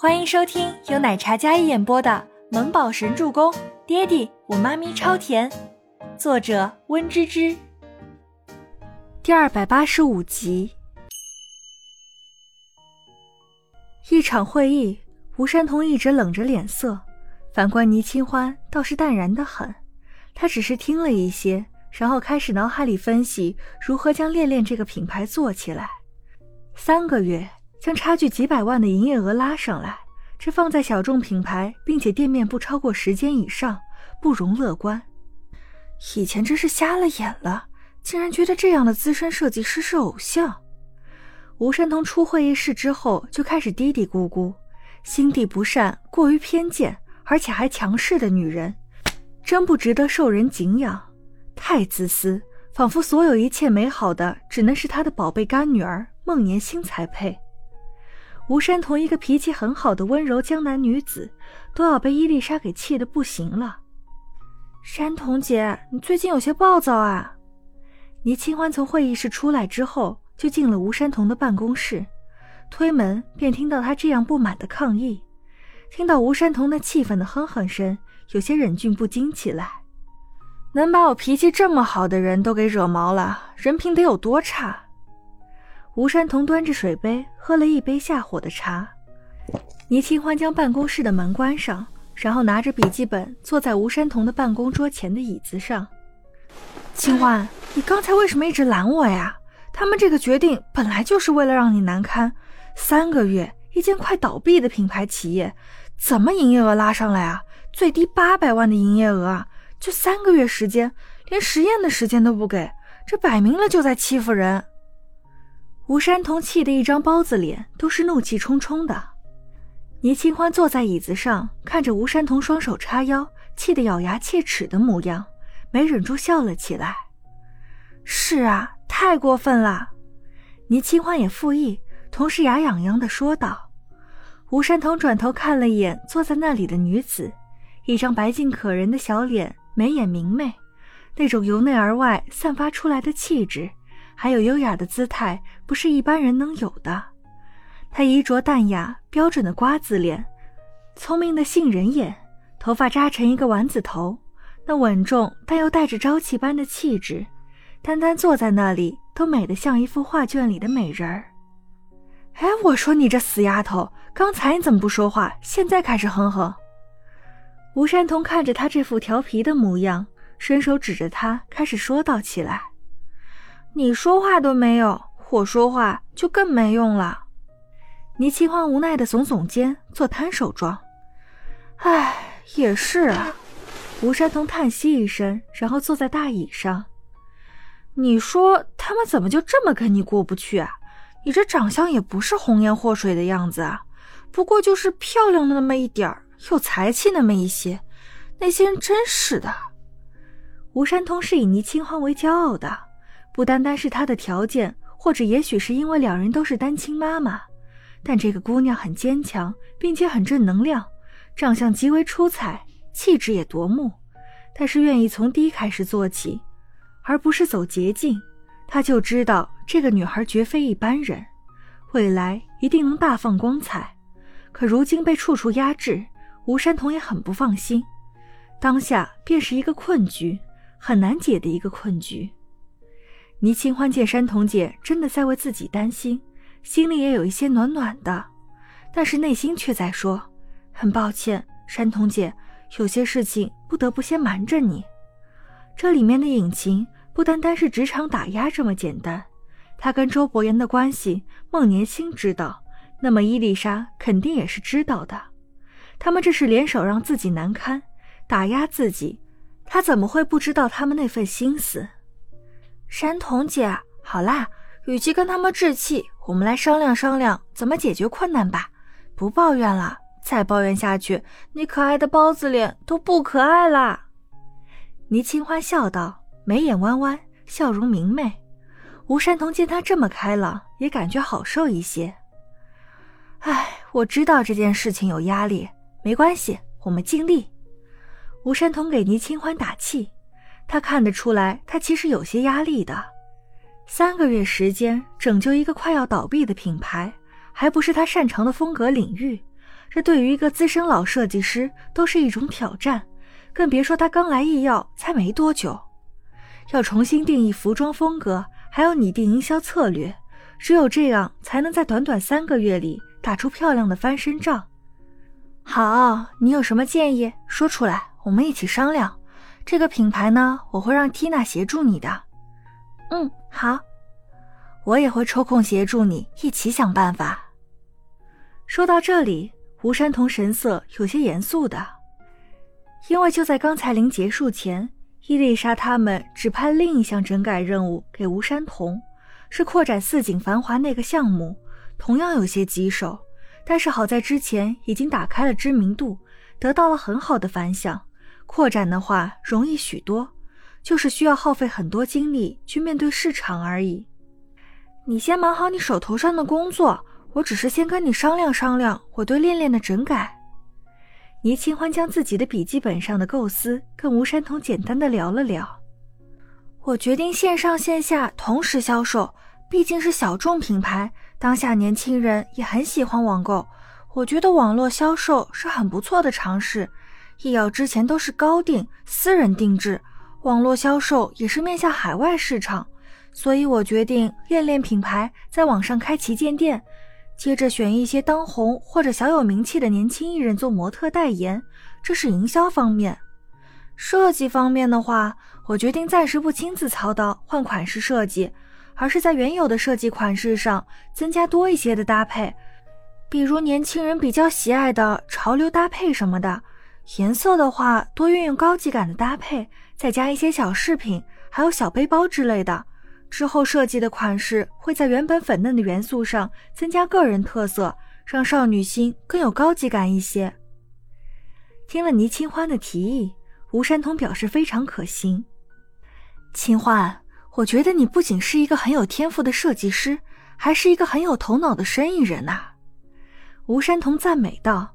欢迎收听由奶茶嘉一演播的《萌宝神助攻》，爹地我妈咪超甜，作者温芝芝。第二百八十五集。一场会议，吴山童一直冷着脸色，反观倪清欢倒是淡然的很。他只是听了一些，然后开始脑海里分析如何将恋恋这个品牌做起来。三个月。将差距几百万的营业额拉上来，这放在小众品牌，并且店面不超过十间以上，不容乐观。以前真是瞎了眼了，竟然觉得这样的资深设计师是偶像。吴山童出会议室之后，就开始嘀嘀咕咕：心地不善、过于偏见，而且还强势的女人，真不值得受人敬仰。太自私，仿佛所有一切美好的，只能是他的宝贝干女儿孟年星才配。吴山童一个脾气很好的温柔江南女子，都要被伊丽莎给气得不行了。山童姐，你最近有些暴躁啊！倪清欢从会议室出来之后，就进了吴山童的办公室，推门便听到他这样不满的抗议。听到吴山童那气愤的哼哼声，有些忍俊不禁起来。能把我脾气这么好的人都给惹毛了，人品得有多差？吴山童端着水杯喝了一杯下火的茶，倪清欢将办公室的门关上，然后拿着笔记本坐在吴山童的办公桌前的椅子上。清欢，你刚才为什么一直拦我呀？他们这个决定本来就是为了让你难堪。三个月，一间快倒闭的品牌企业，怎么营业额拉上来啊？最低八百万的营业额啊，就三个月时间，连实验的时间都不给，这摆明了就在欺负人。吴山童气得一张包子脸，都是怒气冲冲的。倪清欢坐在椅子上，看着吴山童双手叉腰，气得咬牙切齿的模样，没忍住笑了起来。是啊，太过分了。倪清欢也附议，同时牙痒痒的说道。吴山童转头看了一眼坐在那里的女子，一张白净可人的小脸，眉眼明媚，那种由内而外散发出来的气质。还有优雅的姿态，不是一般人能有的。她衣着淡雅，标准的瓜子脸，聪明的杏仁眼，头发扎成一个丸子头，那稳重但又带着朝气般的气质，单单坐在那里都美得像一幅画卷里的美人儿。哎，我说你这死丫头，刚才你怎么不说话？现在开始哼哼。吴山童看着她这副调皮的模样，伸手指着她，开始说道起来。你说话都没有，我说话就更没用了。倪清欢无奈的耸耸肩，做摊手状。唉，也是啊。吴山童叹息一声，然后坐在大椅上。你说他们怎么就这么跟你过不去啊？你这长相也不是红颜祸水的样子啊，不过就是漂亮的那么一点儿，有才气那么一些。那些人真是的。吴山童是以倪清欢为骄傲的。不单单是她的条件，或者也许是因为两人都是单亲妈妈，但这个姑娘很坚强，并且很正能量，长相极为出彩，气质也夺目。但是愿意从低开始做起，而不是走捷径，她就知道这个女孩绝非一般人，未来一定能大放光彩。可如今被处处压制，吴山童也很不放心，当下便是一个困局，很难解的一个困局。倪清欢见山童姐真的在为自己担心，心里也有一些暖暖的，但是内心却在说：“很抱歉，山童姐，有些事情不得不先瞒着你。这里面的隐情不单单是职场打压这么简单。他跟周伯言的关系，孟年星知道，那么伊丽莎肯定也是知道的。他们这是联手让自己难堪，打压自己，他怎么会不知道他们那份心思？”山童姐，好啦，与其跟他们置气，我们来商量商量怎么解决困难吧。不抱怨了，再抱怨下去，你可爱的包子脸都不可爱啦。倪清欢笑道，眉眼弯弯，笑容明媚。吴山童见他这么开朗，也感觉好受一些。唉，我知道这件事情有压力，没关系，我们尽力。吴山童给倪清欢打气。他看得出来，他其实有些压力的。三个月时间拯救一个快要倒闭的品牌，还不是他擅长的风格领域，这对于一个资深老设计师都是一种挑战，更别说他刚来艺耀才没多久。要重新定义服装风格，还要拟定营销策略，只有这样才能在短短三个月里打出漂亮的翻身仗。好，你有什么建议说出来，我们一起商量。这个品牌呢，我会让缇娜协助你的。嗯，好，我也会抽空协助你一起想办法。说到这里，吴山童神色有些严肃的，因为就在刚才临结束前，伊丽莎他们指派另一项整改任务给吴山童，是扩展四景繁华那个项目，同样有些棘手。但是好在之前已经打开了知名度，得到了很好的反响。扩展的话容易许多，就是需要耗费很多精力去面对市场而已。你先忙好你手头上的工作，我只是先跟你商量商量我对恋恋的整改。倪清欢将自己的笔记本上的构思跟吴山童简单的聊了聊。我决定线上线下同时销售，毕竟是小众品牌。当下年轻人也很喜欢网购，我觉得网络销售是很不错的尝试。易瑶之前都是高定私人定制，网络销售也是面向海外市场，所以我决定练练品牌在网上开旗舰店，接着选一些当红或者小有名气的年轻艺人做模特代言，这是营销方面。设计方面的话，我决定暂时不亲自操刀换款式设计。而是在原有的设计款式上增加多一些的搭配，比如年轻人比较喜爱的潮流搭配什么的。颜色的话，多运用高级感的搭配，再加一些小饰品，还有小背包之类的。之后设计的款式会在原本粉嫩的元素上增加个人特色，让少女心更有高级感一些。听了倪清欢的提议，吴山童表示非常可行。清欢。我觉得你不仅是一个很有天赋的设计师，还是一个很有头脑的生意人呐。”吴山童赞美道。